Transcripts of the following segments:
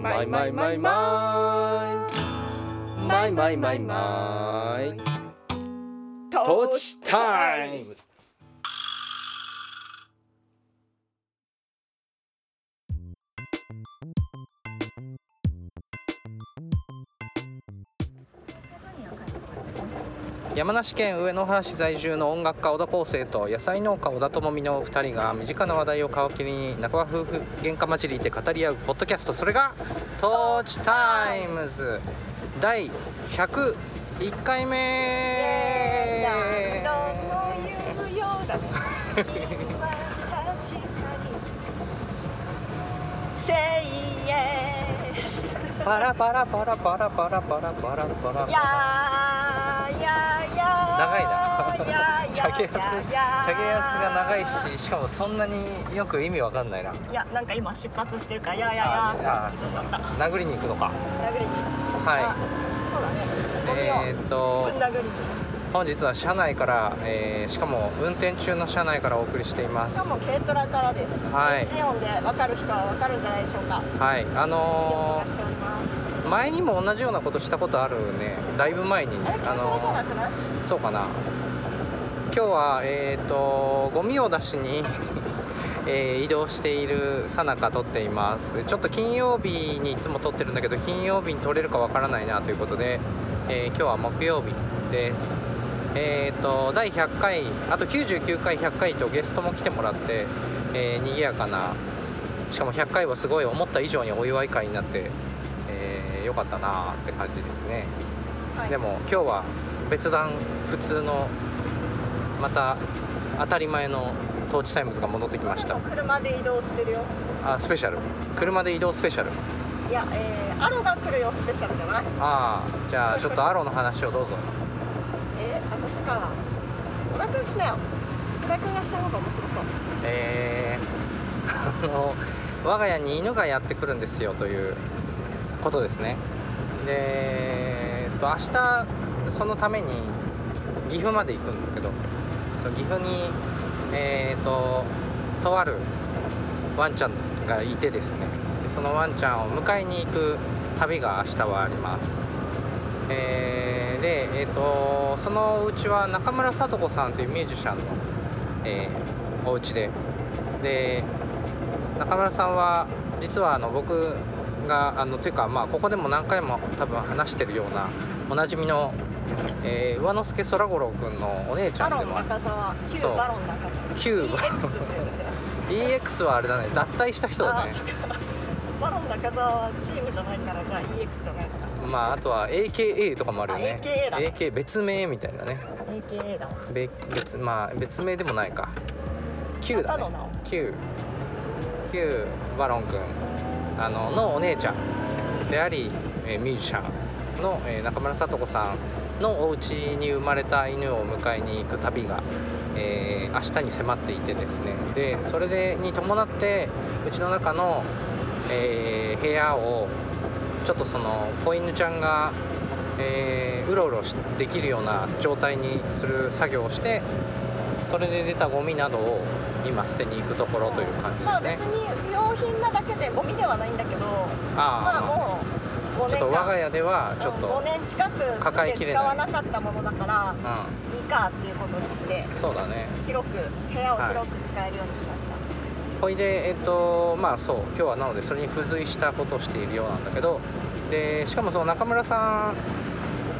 マイマイマイマイ。マイマイマイマイ。トーチタイム山梨県上野原市在住の音楽家小田康生と野菜農家小田智美の2人が身近な話題を皮切りに仲間夫婦喧嘩交じりで語り合うポッドキャストそれが「トーチタイムズ」第101回目。パラパラパラパラパラパラパラ。パラ長いな。チャゲヤスチや。ャゲヤスが長いししかもそんなによく意味わかんないな。いやなんか今出発してるからいやいやや。殴りに行くのか。殴りにあはそうだね。いえーっと殴りに本日は車内から、えーしかも運転中の車内からお送りしています。しかも軽トラからです。はい。エンジン音で分かる人は分かるんじゃないでしょうか。はい。あのー前にも同じようなことしたことあるね。だいぶ前に。あれ軽トラじゃなくない？ーそうかな。今日はえーっとゴミを出しに えー移動しているさなか撮っています。ちょっと金曜日にいつも撮ってるんだけど金曜日に撮れるかわからないなということで、えー今日は木曜日です。えー、と第100回あと99回100回とゲストも来てもらって、えー、賑やかなしかも100回はすごい思った以上にお祝い会になって、えーよかったなって感じですね、はい。でも今日は別段普通のまた当たり前のトーチタイムズが戻ってきました。車で移動してるよ。あスペシャル。車で移動スペシャル。いやえー、アロが来るよスペシャルじゃない？ああじゃあちょっとアロの話をどうぞ。えー、私か。小田君しなよ。小田君がした方が面白そう。えー、あの我が家に犬がやってくるんですよということですね。でえっと明日そのために岐阜まで行くんだけどその岐阜にえっととあるワンちゃんがいてですね。でそのワンちゃんを迎えに行く旅が明日はあります。えーでえっ、とそのお家は中村聡子さんというミュージシャンの、えーお家で。で中村さんは実はあの僕があのというかまあここでも何回も多分話してるようなおなじみの、えー上之助空五郎君のお姉ちゃバロンんでもバロン中澤旧だよね EX はあれだね脱退した人だね。バロン中澤はチームじゃないからじゃあ EX じゃないのかまああとは AKA とかもあるよね。あ AKA だ。AK 別名みたいなね。AKA だ別まあ別名でもないか。Q だね。Q Q バロン君あののお姉ちゃんであり、えーミュージシャンの、えー中村聡子さんのお家に生まれた犬を迎えに行く旅が、えー明日に迫っていてですね。でそれでに伴ってうちの中の、えー部屋をちょっとその子犬ちゃんが、えーうろうろできるような状態にする作業をしてそれで出たゴミなどを今捨てに行くところという感じまあですね。別に不要品なだけでゴミではないんだけどまあ。あもう5ちょっと我が家ではちょっ5と、年近く抱えきれ使わなかったものだからういいかっていうことにしてん、そうだね。広く部屋を広く使えるようにしました、ほいでえっとまあそう今日はなのでそれに付随したことをしているようなんだけどでしかもその中村さん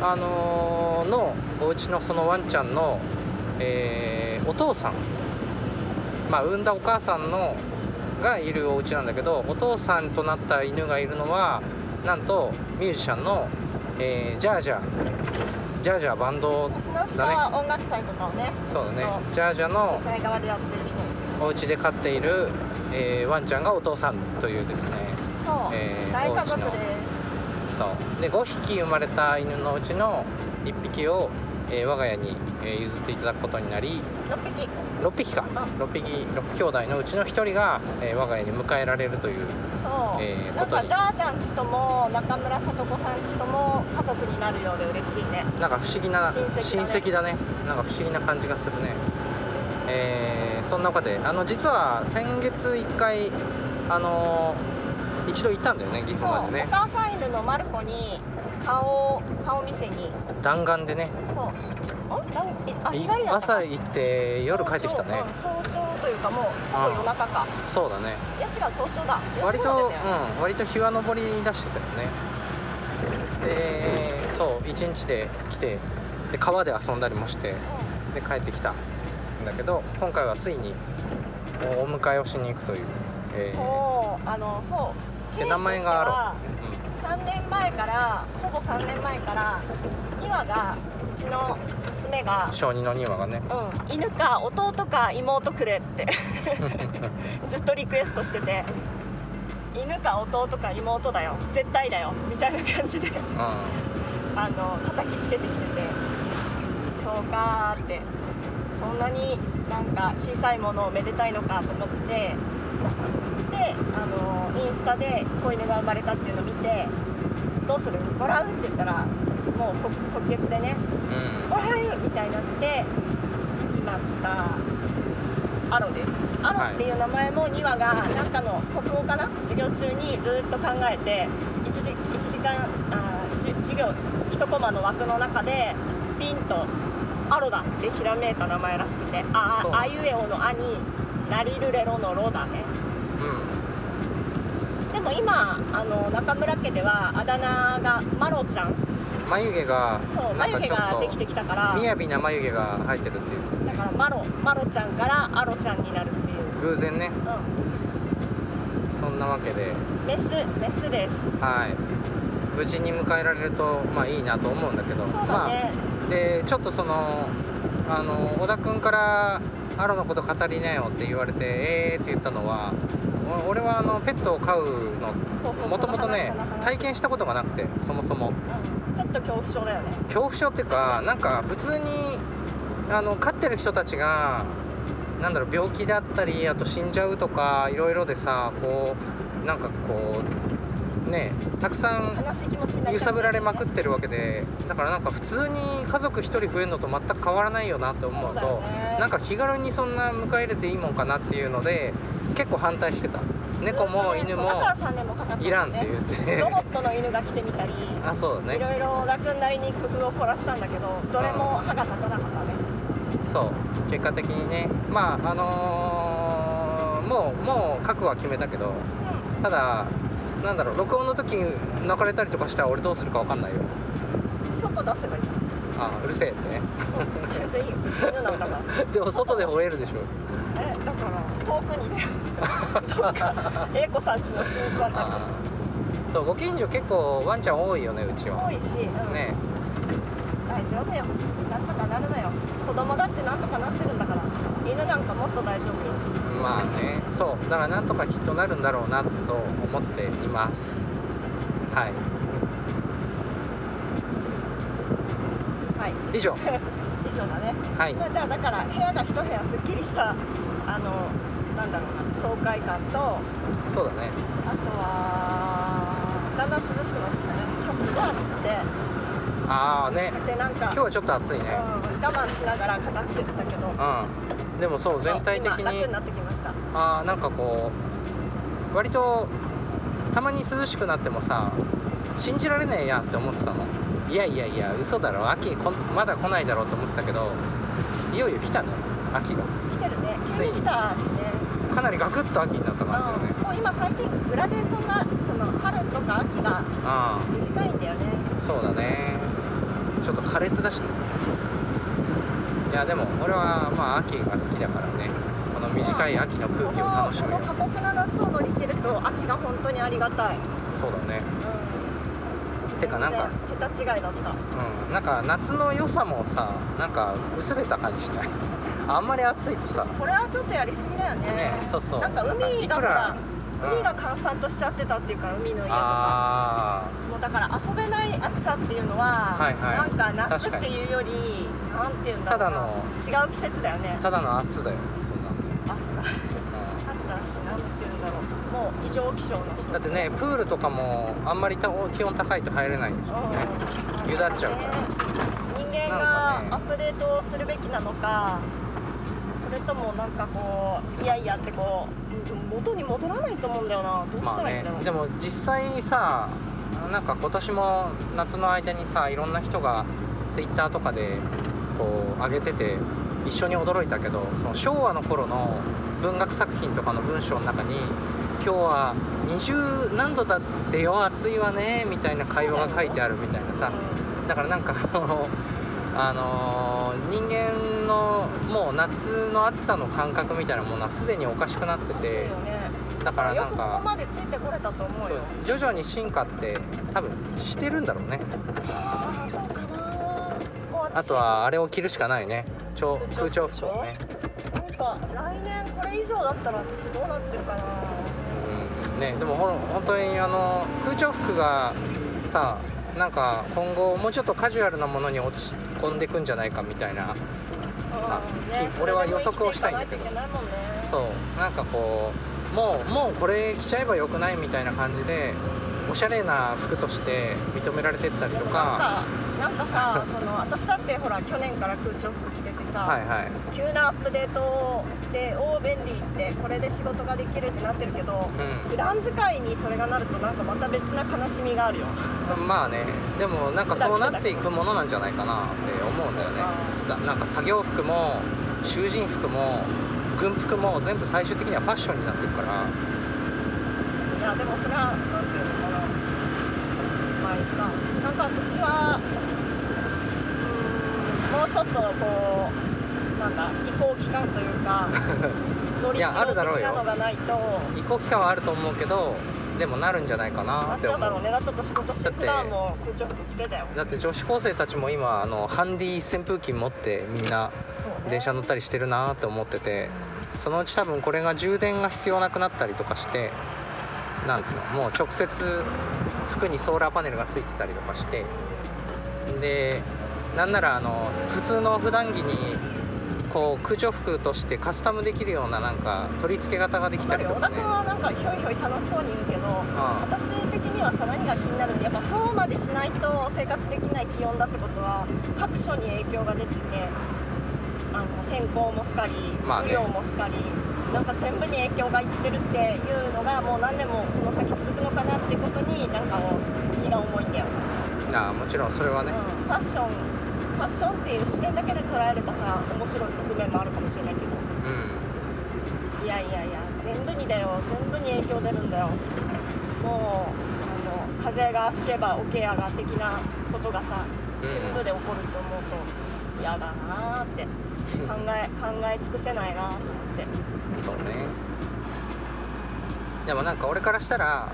あのーのお家のそのワンちゃんの、えーお父さんまあ産んだお母さんのがいるお家なんだけどお父さんとなった犬がいるのはなんとミュージシャンの、えージャージャー。ジャージャーバンド私の下は音楽祭とかをねそうだね。ジャージャーのお家で飼っている、えーワンちゃんがお父さんというですねそう、えー大家族です。そう。で5匹生まれた犬のうちの1匹を、えー我が家に、えー譲っていただくことになり6匹6匹か。6匹6兄弟のうちの1人が、えー我が家に迎えられるというそう、えーなんかジャージャンちとも中村聡子さんちとも家族になるようで嬉しいね。なんか不思議な親戚だね。ね。なんか不思議な感じがするね。えーそんな中であの実は先月1回あの一度行ったんだよね岐阜までね。お母さん犬のマルコに顔を顔見せに。弾丸でね。そうあい日帰りだった朝か行って夜帰ってきたね。早朝,、うん、早朝というかもうほぼ夜中か。そうだね。いや違う早朝だ。4時割と、うん、割と日は昇り出してたよね。でそう一日で来てで川で遊んだりもしてで帰ってきたんだけど今回はついにお迎えをしに行くという、えうん、ーもうあのそう。で名前があ3年前からほぼ3年前から2羽がうちの娘が小児の2羽がね。うん、犬か弟か妹くれって ずっとリクエストしてて犬か弟か妹だよ絶対だよみたいな感じでうあの叩きつけてきててそうかーってそんなになんか小さいものをめでたいのかと思ってであのインスタで子犬が生まれたっていうのを見てどうする？もらう？って言ったらもう即即決でねんうん。もらえるみたいになって決まったアロです。アロっていう名前も2羽がなんかの国語かな？授業中にずっと考えて1時 ,1 時間あ授業1コマの枠の中でピンとアロだってひらめいた名前らしくてあああいうえおの「あ」にラリルレロの「ロ」だね。でも今あの中村家ではあだ名がマロちゃん眉毛がそうなんか眉毛ができてきたから。雅な眉毛が生えてるっていう。だからマロマロちゃんからアロちゃんになるっていう、偶然ね。うそんなわけで。ん、メスメスです。はい。無事に迎えられるとまあいいなと思うんだけど。そうだまね、あでちょっとそのあの小田君から「アロのこと語りなよ」って言われて「えー」って言ったのはお俺はあのペットを飼うのもともとね体験したことがなくてそもそも。うん、ペット恐怖症だよね。恐怖症っていうかなんか普通にあの飼ってる人たちがなんだろう病気だったりあと死んじゃうとかいろいろでさこうなんかこうねたくさん揺さぶられまくっってるわけでだからなんか普通に家族1人増えるのと全く変わらないよなって思うとなんか気軽にそんな迎え入れていいもんかなっていうので結構反対してた猫も犬もだから3年もかかったいらんって言って。ロボットの犬が来てみたり。あそうだね。いろいろ小田君なりに工夫を凝らしたんだけどどれも歯が立たなかったね。そう。結果的にね。まああのーもうもう覚悟は決めたけどただなんだろう録音の時泣かれたりとかしたら俺どうするか分かんないよ。うん外出せばいいじゃん。あうるせえってね。全然いいよ。犬なんだから でも外で吠えるでしょ。えだから遠くにねどっか英子さんちのスープあたりあーそうご近所結構ワンちゃん多いよねうちは。多いし、うん。ね。大丈夫よ。なんとかなるのよ。子供だってなんとかなってるんだから。犬なんかもっと大丈夫よ。まあね。そう。だからなんとかきっとなるんだろうなと思っています。はい。はい。以上。以上だね、はい。まあ、じゃあだから部屋が一部屋すっきりしたあのなんだろうな爽快感とそうだね。あとはだんだん涼しくなってきたね。今日すごい暑くて。ああね。暑くてなんか今日はちょっと暑いね。うん、我慢しながら片付けてたけど。うん。でもそう全体的に今楽になってきました。あーなんかこう割とたまに涼しくなってもさ信じられねえやって思ってたの。いやいやいや嘘だろ。秋こんまだ来ないだろうと思ったけどいよいよ来たね。秋が。来てるね。ついに急に来た。しねかなりガクッと秋になった感じだね。うん。もう今最近グラデーションがその春とか秋があ短いんだよね。あそうだね。ちょっと苛烈だしね。いやでも俺はまあ秋が好きだからね。この短い秋の空気を楽しむよこの過酷な夏を乗り切ると秋が本当にありがたい、そうだね。うん、てかなんか桁違いだった。うん。なんか夏の良さもさなんか薄れた感じしない？あんまり暑いとさ。これはちょっとやりすぎだよね。ねそうそう。なんか海が海が閑散としちゃってたっていうか海の家とか。あもうだから遊べない暑さっていうのは、はいはい。なんか夏っていうよりなんていうんだろうな。ただの違う季節だよね。ーただの暑だよそんな暑だ。の、暑だしなんていうんだろう。もう異常気象のうんだってねプールとかもあんまりた気温高いと入れないんでしょ。うね。うん湯だっちゃうから。人間がアップデートをするべきなのかそれれともなんかこういやいやってこううん元に戻らないと思うんだよな。どうしまあたらいいんだろう、ね。でも実際さなんか今年も夏の間にさいろんな人がツイッターとかでこう上げてて一緒に驚いたけどその昭和の頃の文学作品とかの文章の中に「今日は20何度だってよ暑いわね」みたいな会話が書いてあるみたいなさ。だからなんかあの、あのー人間のもう夏の暑さの感覚みたいなものはすでにおかしくなっててだからなんかまでついてこれたと思うそうよ徐々に進化って多分してるんだろうね。あとはあれを着るしかないね。超空調服をね。なんか来年これ以上だったら私どうなってるかなうんねでもほん本当にあの空調服がさなんか今後もうちょっとカジュアルなものに落ち込んでいくんじゃないかみたいなさうん。ねき俺は予測をしたいんだけど。ねそう。なんかこうもうもうこれ着ちゃえばよくないみたいな感じでおしゃれな服として認められてったりとか。なんかさその私だってほら去年から空調服着ててさ、はいはい。急なアップデートでおお便利ってこれで仕事ができるってなってるけどうん。普段使いにそれがなるとなんかまた別な悲しみがあるよ。まあね。でもなんかそうなっていくものなんじゃないかなって思うんだよね。さなんか作業服も囚人服も軍服も全部最終的にはファッションになっていくから。いやでもそれはなんていうのかな。まあいいか。なんか私はちょっとこうなんだ移行期間というか 乗りいやあるだろうのがないと。移行期間はあると思うけどでもなるんじゃないかななって思っちゃうだろううね。だったと仕事しても空調服着てたよ。だって女子高生たちも今あのハンディ扇風機持ってみんな電車乗ったりしてるなって思っててそのうち多分これが充電が必要なくなったりとかしてなんていうのもう直接服にソーラーパネルがついてたりとかしてでなんならあの普通の普段着にこう空調服としてカスタムできるようななんか取り付け型ができたりとかね。小田君はなんかひょいひょい楽しそうに言うけどあ私的にはさ何が気になるんでやっぱそうまでしないと生活できない気温だってことは各所に影響が出ててあの天候もしかり、まあね。雨量もしかりなんか全部に影響がいってるっていうのがもう何年もこの先続くのかなってことになんか気が重いんだよ、ああもちろんそれはね。うん、ファッションファッションっていう視点だけで捉えればさ面白い側面もあるかもしれないけど。うん。いやいやいや全部にだよ。全部に影響出るんだよ。もうあの風が吹けばおケアが的なことがさうん全部で起こると思うと嫌だなーって。考え 考え尽くせないなと思って。そうね。でもなんか俺からしたら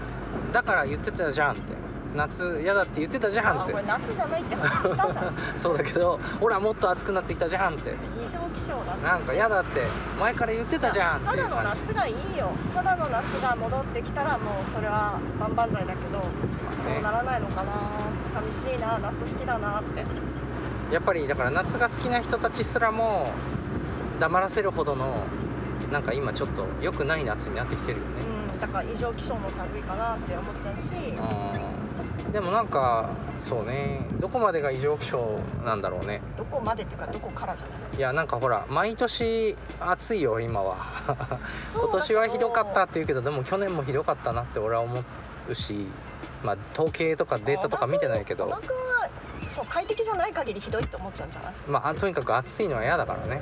だから言ってたじゃんって夏嫌だって言ってたじゃんって。あこれ夏じゃないって話したじゃん。そうだけどほらもっと暑くなってきたじゃんって。異常気象だってなんか嫌だって。前から言ってたじゃんただの夏がいいよ。ただの夏が戻ってきたらもうそれは万々歳だけどそうならないのかな。寂しいな夏好きだなって。やっぱりだから夏が好きな人たちすらも黙らせるほどのなんか今ちょっと良くない夏になってきてるよね。うんだから異常気象の類かなって思っちゃうし。うんでもなんかそうね。どこまでが異常気象なんだろうね。どこまでっていうかどこからじゃない？いやなんかほら毎年暑いよ今は。今年はひどかったって言うけどでも去年もひどかったなって俺は思うしまあ統計とかデータとか見てないけど。そう快適じゃない限りひどいって思っちゃうんじゃない、まあとにかく暑いのは嫌だからね。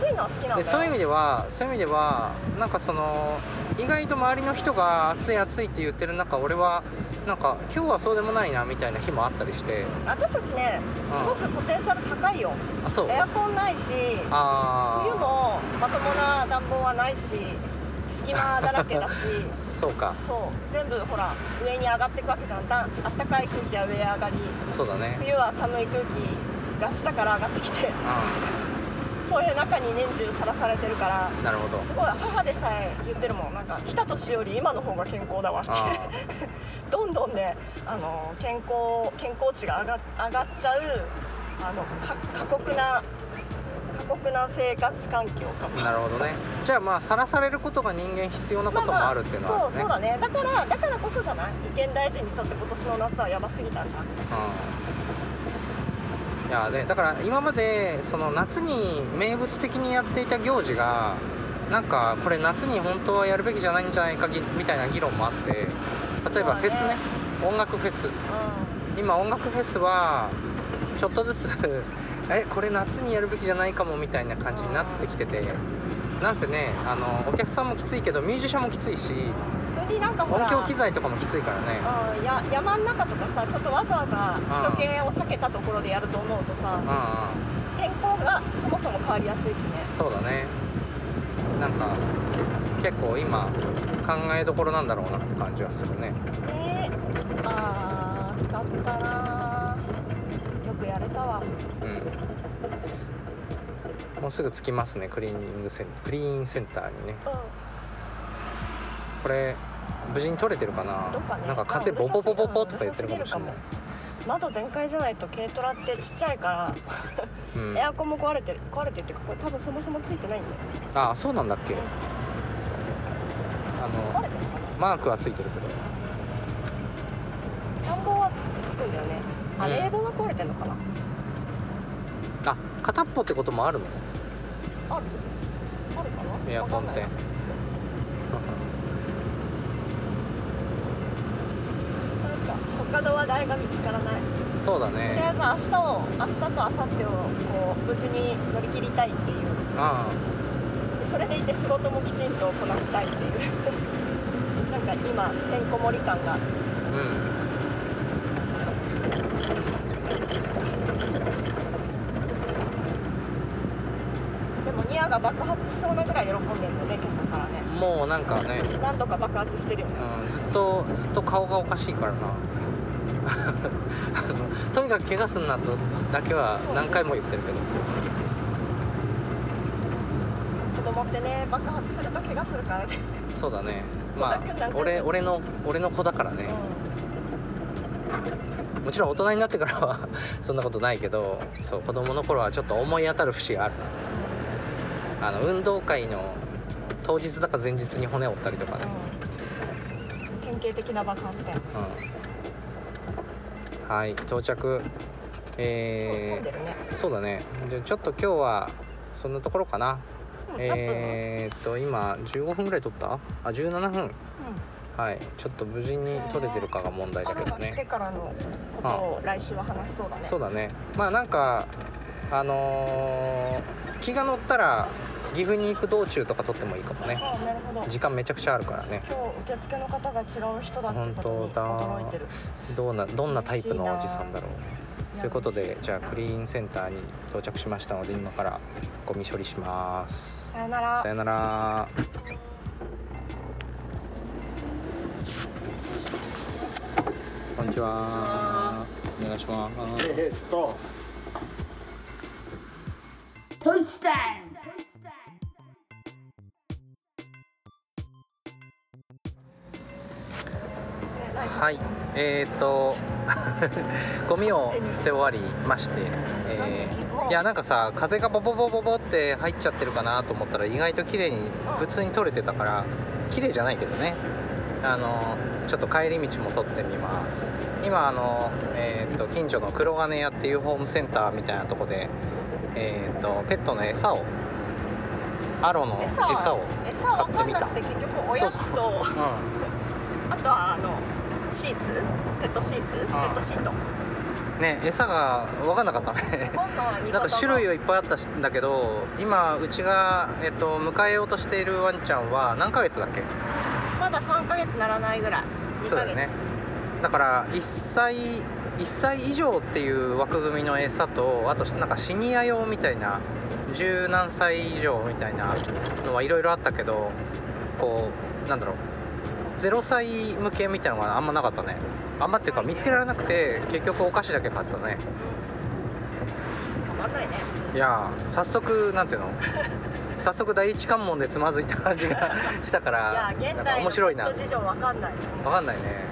暑いのは好きなんだよ。でそういう意味ではそういう意味ではなんかその意外と周りの人が暑い暑いって言ってる中俺はなんか今日はそうでもないなみたいな日もあったりして。私たちねすごくポテンシャル高いよ、あそう。エアコンないしあ冬もまともな暖房はないし隙間だらけだし。あ そうか。そう。全部ほら上に上がっていくわけじゃん。だあったかい空気は上へ上がり。そうだね。冬は寒い空気が下から上がってきて。うそういう中に年中さらされてるからんなるほど。すごい母でさえ言ってるもん。なんか来た年より今の方が健康だわって。あ どんどんねあの健康健康値が上が上がっちゃうあのか過酷な過酷な生活環境かも。なるほどね。じゃあまあさらされることが人間必要なこともあるっていうのはあるね、そうそうだね。だからだからこそじゃない？意見大臣にとって今年の夏はやばすぎたんじゃん。ういやでだから今までその夏に名物的にやっていた行事がなんかこれ夏に本当はやるべきじゃないんじゃないかぎみたいな議論もあって例えばフェスね。音楽フェス。今音楽フェスはちょっとずつ えこれ夏にやるべきじゃないかもみたいな感じになってきてて。なんせねあのお客さんもきついけどミュージシャンもきついしになんかほら。音響機材とかもきついからね。うんや山の中とかさちょっとわざわざ人気を避けたところでやると思うとさうんうん。天候がそもそも変わりやすいしね。そうだね。なんか結構今考えどころなんだろうなって感じはするね。ねあー使ったなよくやれたわ。うん。もうすぐ着きますねクリーニングセンクリーンセンターにね。うこれ無事に取れてるかな？ね。なんか風うんボボボボボとか言ってるかもしれない、ん窓全開じゃないと軽トラってちっちゃいから、うん。エ、アコンも壊れてる。壊れてるっていうかこれ多分そもそもついてないんだよね。ああそうなんだっけ？あの壊れてるのかマークはついてるけど。な暖房はつつくんだよね。あ、うん。冷房が壊れてんのかな？あ片っぽってこともあるの？ある？あるかな？エアコンってわかんないなんか他の話題が見つからない。そうだとりねあえず明日を明日と明後日をこう無事に乗り切りたいっていう。あでそれでいて仕事もきちんとこなしたいっていう。なんか今てんこ盛り感が。あうんでもニアが爆発しそうなぐらい喜んでるので今朝からね。もうなんかね、何度か爆発してるよね。うん、ずっとずっと顔がおかしいからなとにかく怪我すんなとだけは何回も言ってるけど。子供ってね爆発すると怪我するからね、そうだね。まあ俺俺の俺の子だからね。もちろん大人になってからは そんなことないけどそう子供の頃はちょっと思い当たる節がある。あの運動会の当日だか前日に骨折ったりとかね、うん、典型的な爆発だようん、はい到着。え混んでるねー、そうだね。じゃあちょっと今日はそんなところかな。うんえー、っと今15分ぐらい撮った？あ17分？うん。はいちょっと無事に撮れてるかが問題だけど春が来てねからのことを来週は話しそうだね。そうだね。まあなんかあのー気が乗ったら岐阜に行く道中とか撮ってもいいかもね。あなるほど。時間めちゃくちゃあるからね。今日受付の方が違う人だってことに本当だ驚いてるどんなどんなタイプのおじさんだろうということでじゃあクリーンセンターに到着しましたので今からゴミ処理します。さよなら。さよなら。こんにちは。お願いします。えーっと。Touchdown! はい。えー、っ とゴミを捨て終わりまして、えーいやなんかさ風がボボボボボって入っちゃってるかなと思ったら意外と綺麗に普通に取れてたから綺麗じゃないけどね。あのちょっと帰り道も取ってみます。今あの、えー、と近所の黒金屋っていうホームセンターみたいなとこで、えー、とペットの餌をアロの餌餌を餌わかんなくて結局おやつと。そうう。あとはあのシーツ？ペットシーツ？ペットシート？んね餌が分かんなかったね。なんか種類はいっぱいあったんだけど今うちが、えっと、迎えようとしているワンちゃんは何ヶ月だっけ？まだ3ヶ月ならないぐらい。2ヶ月。そうだよね。だから1歳1歳以上っていう枠組みの餌とあとなんかシニア用みたいな十何歳以上みたいなのはいろいろあったけどこうなんだろう0歳向けみたいなのがあんまなかったね。あんまっていうか見つけられなくて結局お菓子だけ買ったね。いね。いやー早速なんていうの？早速第一関門でつまずいた感じがしたかいやらなんか現代の面白いな。事情わかんない。分かんないね。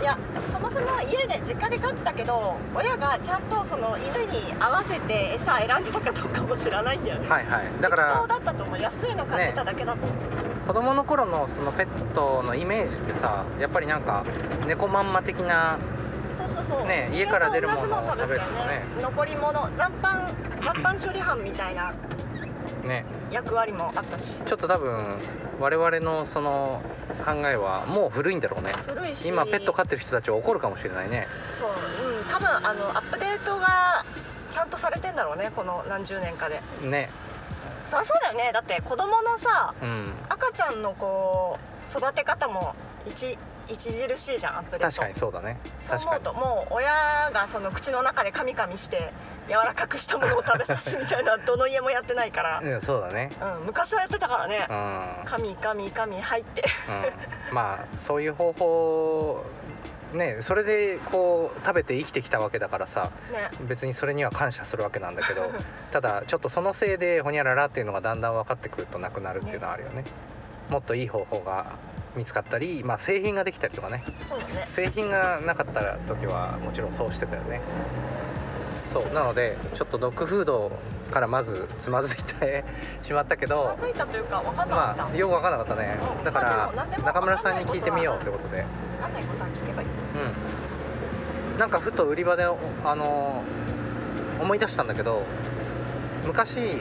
いやそもそも家で実家で飼ってたけど親がちゃんとその犬に合わせて餌選んでたかどうかも知らないんだよね。はいはい。だか適当らだったと思う。安いの買ってただけだと思う、子供の頃のそのペットのイメージってさやっぱりなんか猫まんま的なそうそうね家から出るものを食べるね。残り物残飯残飯処理班みたいなね。役割もあったし。ちょっと多分我々のその考えはもう古いんだろうね。古いし。今ペット飼ってる人たちは怒るかもしれないね。そう。うん。多分あのアップデートがちゃんとされてんだろうねこの何十年かで。ねそりゃそうだよね。だって子供のさうん。赤ちゃんのこう育て方も一著しいじゃんアップデート。確かにそうだね。そう思うともう親がその口の中でカミカミして柔らかくしたものを食べさすみたいなどの家もやってないから、うんそうだね。うん、昔はやってたからね。うん、カミカミカミ入って。うん、まあそういう方法ねそれでこう食べて生きてきたわけだからさね。別にそれには感謝するわけなんだけど ただちょっとそのせいでホニャララっていうのがだんだん分かってくるとなくなるっていうのはあるよね。もっといい方法が見つかったり、まあ、製品ができたりとかね。ね。製品がなかった時はもちろんそうしてたよね。そう。なのでちょっとドッグフードからまずつまずいてしまったけどまずいたというか分かんなかった、まあよく分かんなかったね。うんだから中村さんに聞いてみようってことで。分かんないことは聞けばいいうん。なんかふと売り場であの思い出したんだけど昔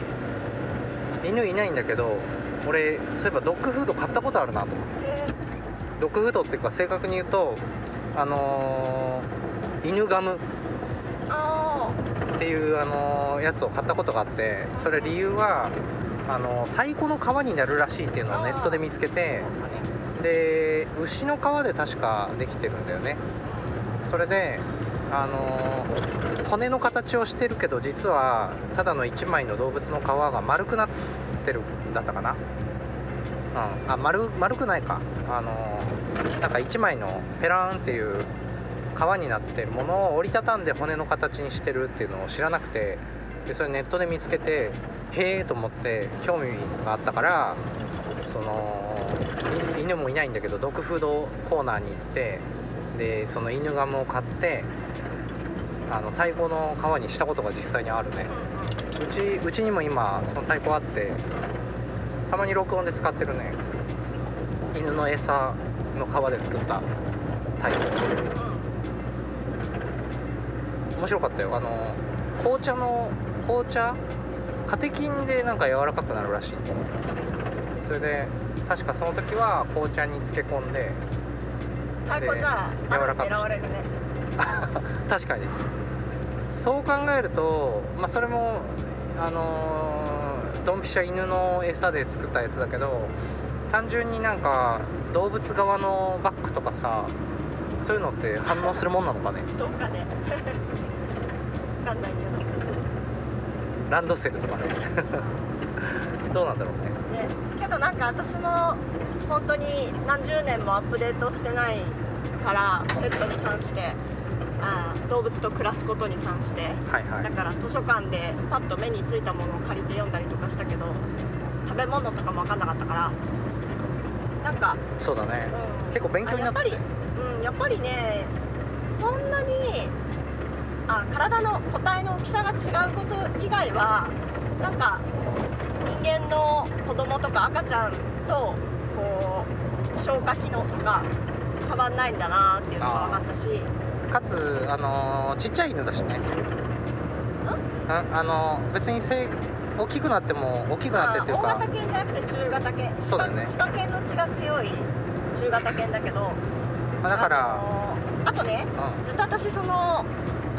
犬いないんだけど俺そういえばドッグフード買ったことあるなと思ってえドッグフードっていうか正確に言うとあのー犬ガム。ー、あっていう、あのーやつを買ったことがあってそれ理由はあの太鼓の皮になるらしいっていうのをネットで見つけてあで牛の皮で確かできてるんだよね。それであのー骨の形をしてるけど実はただの1枚の動物の皮が丸くなってるんだったかな。うん。あ丸丸くないか。あのーなんか1枚のペラーンっていう皮になってるものを折りたたんで骨の形にしてるっていうのを知らなくてでそれネットで見つけてへえと思って興味があったからその犬もいないんだけどドッグフードコーナーに行ってでその犬ガムを買ってあの太鼓の皮にしたことが実際にあるね。うちうちにも今その太鼓あってたまに録音で使ってるね。犬の餌の皮で作った太鼓面白かったよ。あの紅茶の紅茶？カテキンでなんか柔らかくなるらしい。それで確かその時は紅茶に漬け込んで太鼓じゃあ柔らかくして。狙われるね。確かに。そう考えるとまあそれもあのードンピシャ犬の餌で作ったやつだけど単純になんか動物側のバッグとかさそういうのって反応するもんなのかね？どうかね。分かんないけランドセルとかね。どうなんだろうね。どね。けどなんか私も本当に何十年もアップデートしてないからペットに関してあー動物と暮らすことに関して。はいはい。だから図書館でパッと目についたものを借りて読んだりとかしたけど食べ物とかも分かんなかったから。なんか、そうだね。うん、結構勉強になったあやっぱり、うん、やっぱりねそんなにあ体の個体の大きさが違うこと以外はなんか人間の子供とか赤ちゃんとこう消化機能とか変わんないんだなっていうのが分かったし。かつあのーちっちゃい犬だしね。ああのー別にせい大きくなっても大きくなってっていうか。まあ大型犬じゃなくて中型犬。そうだよね。歯科歯科犬の血が強い中型犬だけど。まあだから、あのーあとねうん。ずっと私その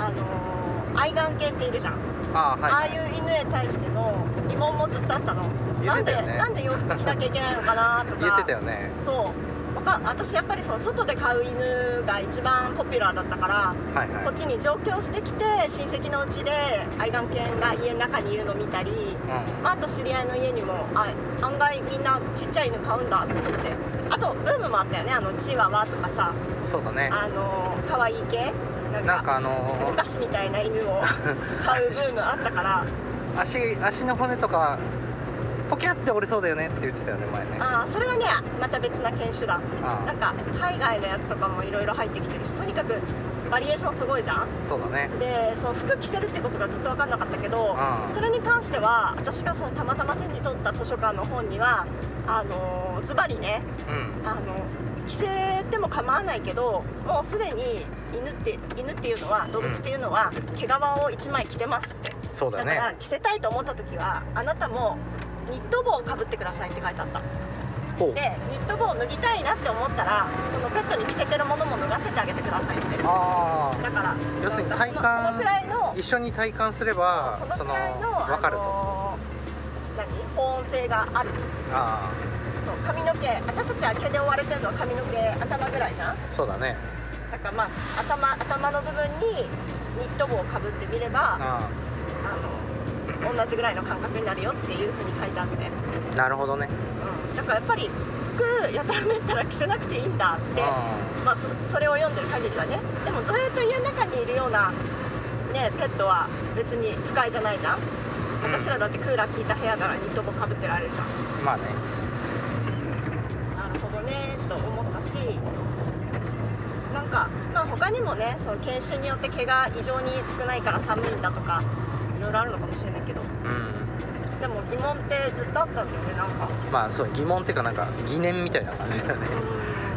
あのー愛玩犬っているじゃん、あーはいああいう犬へ対しての疑問もずっとあったの。なんでなんで洋服着なきゃいけないのかなとか。言ってたよね。そう。私やっぱりその外で飼う犬が一番ポピュラーだったからはいはい。こっちに上京してきて親戚のうちで愛玩犬が家の中にいるの見たりうん。まあ、あと知り合いの家にもあ案外みんなちっちゃい犬飼うんだって思って。あとブームもあったよね。あのチワワとかさ。そうだね。あの可愛い系なんかあのお菓子みたいな犬を 飼うブームあったから。ー足足の骨とかポキャって折れそうだよねって言ってたよね前ね。あーそれはねまた別な犬種だ。あなんか海外のやつとかもいろいろ入ってきてるしとにかくバリエーションすごいじゃん。ーそうだね。でその服着せるってことがずっと分かんなかったけどうんそれに関しては私がそのたまたま手に取った図書館の本にはあのーズバリねうん。あの着せても構わないけどもうすでに犬って犬っていうのは動物っていうのは毛皮を1枚着てますって。そうだね。だから着せたいと思った時はあなたもニット帽をかぶってくださいって書いてあった。でニット帽を脱ぎたいなって思ったらそのペットに着せてるものも脱がせてあげてくださいって。あだから要するに体感そのくらいのあ一緒に体感すればそそののくらいの分かると、あの何？保温性がある。あそう髪の毛。私たちは毛で覆われてるのは髪の毛頭ぐらいじゃん？あそうだねだからまあ頭頭の部分にニット帽をかぶってみればああ。の同じぐらいの感覚になるよっていうふうに書いてあって、あなるほどね。うん、だからやっぱり服やたらめったら着せなくていいんだって、まあ、そそれを読んでる限りはね。でもずっと家の中にいるような、ね、ペットは別に不快じゃないじゃん。私らだってクーラー効いた部屋ならニット帽かぶってられるじゃん。まあねなるほどねと思ったしなんか、まあ、他にもねその犬種によって毛が異常に少ないから寒いんだとかいろいろあるのかもしれないけど。うん。でも疑問ってずっとあったんだよねなんか。まあそう疑問っていうかなんか疑念みたいな感じだね。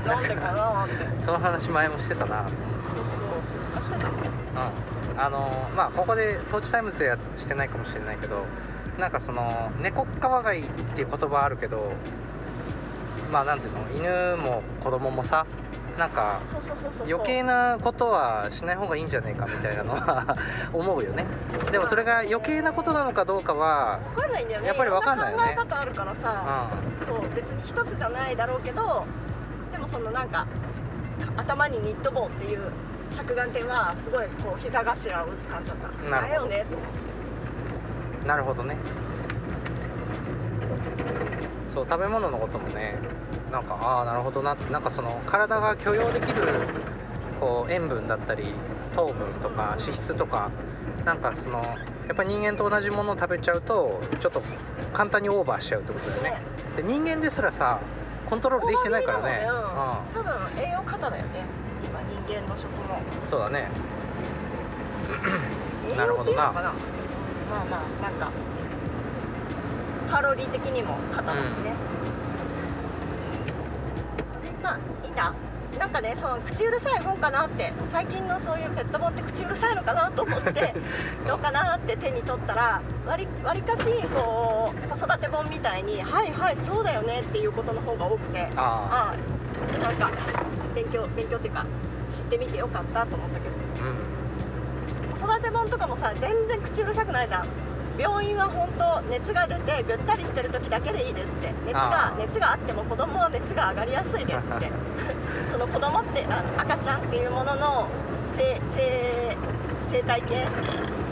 うなんでかなって。その話前もしてたな。と思ってそうそう。あしてたのうん、あのまあここでトーチタイムズではしてないかもしれないけどなんかその猫っかわがいっていう言葉あるけどまあなんていうの？犬も子供もさなんかそうそうそうそう余計なことはしない方がいいんじゃねえかみたいなのは 思うよね。でもそれが余計なことなのかどうかは分かんないんだよね。やっぱり分かんないよね。考え方あるからさ、そう別に一つじゃないだろうけどでもそのなんか頭にニット帽っていう着眼点はすごいこう膝頭を打つ感じだった。なるほど。だよねと思って。うんなるほどねそう食べ物のこともねなんかああなるほどなってなんかその体が許容できるこう塩分だったり糖分とか脂質とかなんかそのやっぱ人間と同じものを食べちゃうとちょっと簡単にオーバーしちゃうってことだよね。で人間ですらさコントロールできてないからね。うん。多分栄養過多だよね。今人間の食も。うんそうだね。栄 なるほどな。まあまあなんかカロリー的にも過多だしね、まあいいんだなんかねその口うるさい本かなって。最近のそういうペット本って口うるさいのかなと思って どうかなって手に取ったらわりわりかしこう子育て本みたいに「はいはいそうだよね」っていうことの方が多くて。あああなんか勉強勉強っていうか知ってみてよかったと思ったけど。あうん。子育て本とかもさ全然口うるさくないじゃん病院は本当熱が出てぐったりしてる時だけでいいですって。熱が熱があっても子供は熱が上がりやすいですって。その子供ってあ赤ちゃんっていうものの生生生態系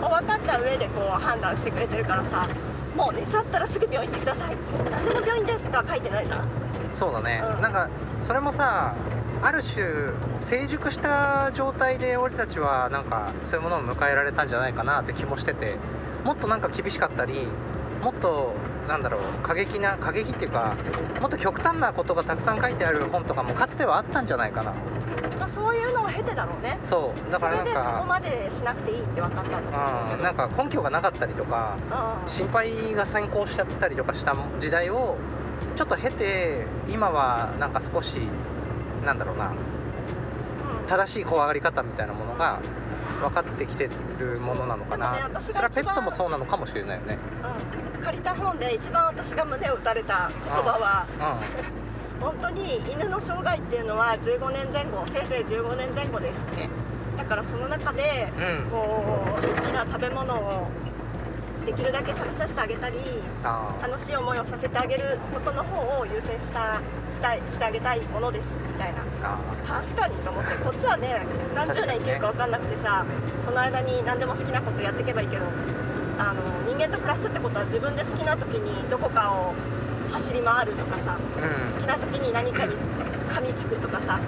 を分かった上でこう判断してくれてるからさもう熱あったらすぐ病院行ってください。何でも病院ですとは書いてないじゃん。そうだね、うん。なんかそれもさある種成熟した状態で俺たちはなんかそういうものを迎えられたんじゃないかなって気もしててもっとなんか厳しかったりもっとなんだろう過激な過激っていうかもっと極端なことがたくさん書いてある本とかもかつてはあったんじゃないかな。まあ、そういうのを経てだろうね。そう。だからなんそれでそこかまでしなくていいって分かったんだうん。なんか根拠がなかったりとかうん。心配が先行しちゃってたりとかした時代をちょっと経て今はなんか少しなんだろうなうん。正しい怖がり方みたいなものが分かってきてるものなのかな、ねそれはペットもそうなのかもしれないよね。うん。借りた本で一番私が胸を打たれた言葉はう 本当に犬の生涯っていうのは15年前後せいぜい15年前後ですって。だからその中でこう好きな食べ物をできるだけ食べさせてあげたり楽しい思いをさせてあげることの方を優先したしたいしてあげたいものですみたいな。あ確かにと思って こっちはね何十年生きるか分かんなくてさ、その間に何でも好きなことやっていけばいいけどあの人間と暮らすってことは自分で好きな時にどこかを走り回るとかさーうん。好きな時に何かに噛みつくとかさ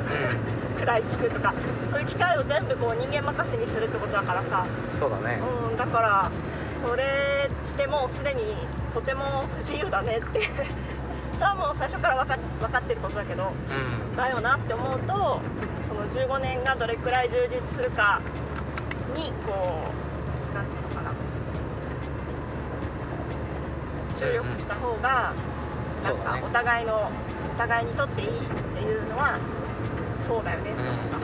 食らいつくとかそういう機会を全部こう人間任せにするってことだからさ、うんそうだね。うん、だからそれってもうすでにとても不自由だねって。それはもう最初から分か分かってることだけどうん。だよなって思うとその15年がどれくらい充実するかにこうなんていうのかな。注力した方がなんかお互いのお互いにとっていいっていうのはそうだよね、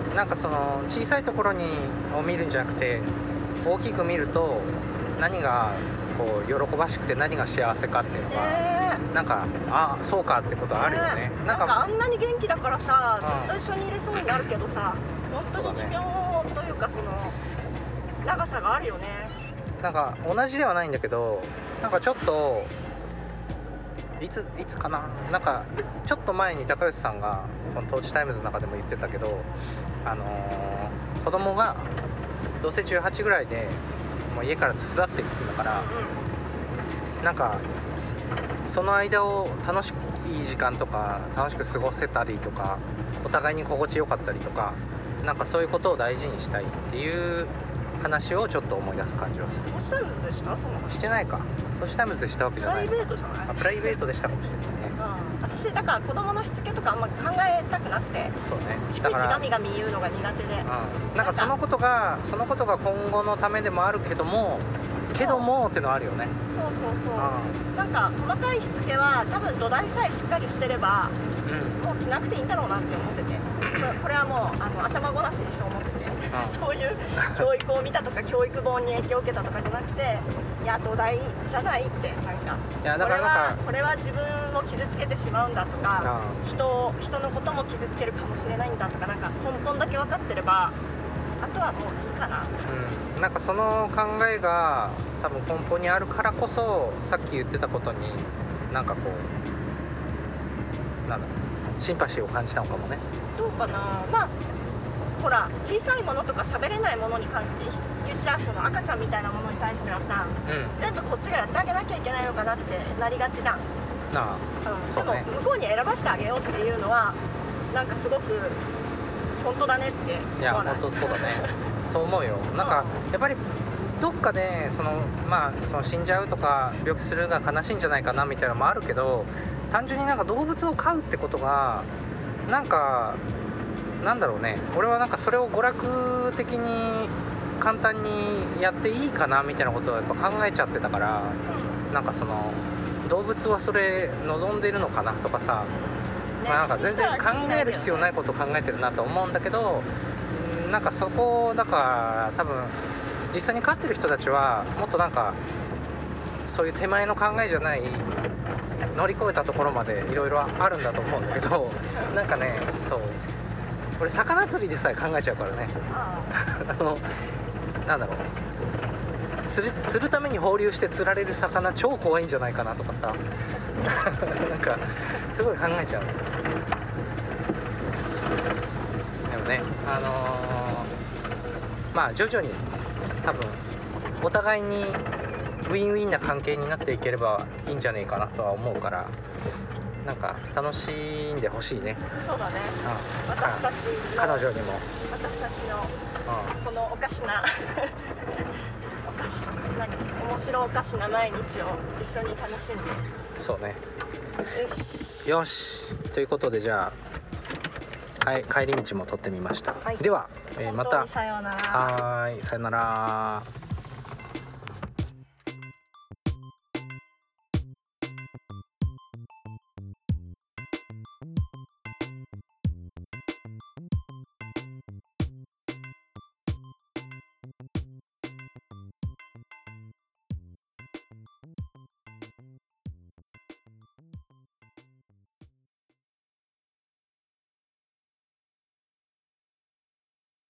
うん、なんかその小さいところにを見るんじゃなくて大きく見ると何がこう喜ばしくて何が幸せかっていうのがねなんかあそうかってことあるよね。ねなんかなんかあんなに元気だからさうん。ずっと一緒にいれそうになるけどさ本当に寿命というかその長さがあるよね。なんか同じではないんだけどなんかちょっといついつかな？なんかちょっと前に高吉さんがこの「トーチタイムズ」の中でも言ってたけどあのー子供がどうせ18ぐらいでもう家から巣立っていくんだからなんかその間を楽しくいい時間とか楽しく過ごせたりとかお互いに心地よかったりとかなんかそういうことを大事にしたいっていう話をちょっと思い出す感じはする。トーチタイムズでした？そのしてないか。トーチタイムズでしたわけプじゃない。ライベートじゃない？あプライベートでしたかもしれないね。うん私だから子供のしつけとかあんま考えたくなくてそうね。逐一だからガミガミ言うのが苦手で。うん、なんかそのことがそのことが今後のためでもあるけどもけどもってのあるよね。そうそうそう。うなんか細かいしつけは多分土台さえしっかりしてればん、うん、もうしなくていいんだろうなって思ってて。これはもうあの頭ごなしにそう思っててそういう教育を見たとか教育本に影響を受けたとかじゃなくていや土台じゃないってなんかいやだこれからなんかはこれは自分を傷つけてしまうんだとかあ人を人のことも傷つけるかもしれないんだとかなんか根本だけ分かってればあとはもういいかな。うん、なんかその考えが多分根本にあるからこそさっき言ってたことになんかこうなんだろうシンパシーを感じたのかもね。どうかな。まあほら小さいものとか喋れないものに関して言っちゃうその赤ちゃんみたいなものに対してはさうん。全部こっちがやってあげなきゃいけないのかなってなりがちじゃん、なあうん。でも向こうに選ばせてあげようっていうのはなんかすごく本当だねっていや本当そうだね。そう思うよ。なんかやっぱりどっかでそのまあその死んじゃうとか病気するが悲しいんじゃないかなみたいなのもあるけど単純になんか動物を飼うってことがなんかなんだろうね。俺はなんかそれを娯楽的に簡単にやっていいかなみたいなことをやっぱ考えちゃってたからなんかその動物はそれ望んでるのかなとかさねまあ、なんか全然考える必要ないいことを考えてるなと思うんだけどうんなんかそこだから多分実際に飼ってる人たちはもっとなんかそういう手前の考えじゃない乗り越えたところまでいろいろあるんだと思うんだけどなんかねそう俺魚釣りでさえ考えちゃうからね。あ のなんだろう。釣る釣るために放流して釣られる魚超怖いんじゃないかなとかさ。なんかすごい考えちゃう。でもねあのーまあ徐々に多分お互いにウィンウィンな関係になっていければいいんじゃねえかなとは思うからなんか楽しんでほしいね、そうだね。うん、私たちの彼女にも、私たちのうこのおかしな おかし何面白おかしな毎日を一緒に楽しんで。ん、そうね。よし。よし。ということでじゃあ帰帰り道も撮ってみました、はい。では、えーまた。さようなら。はーい。さよなら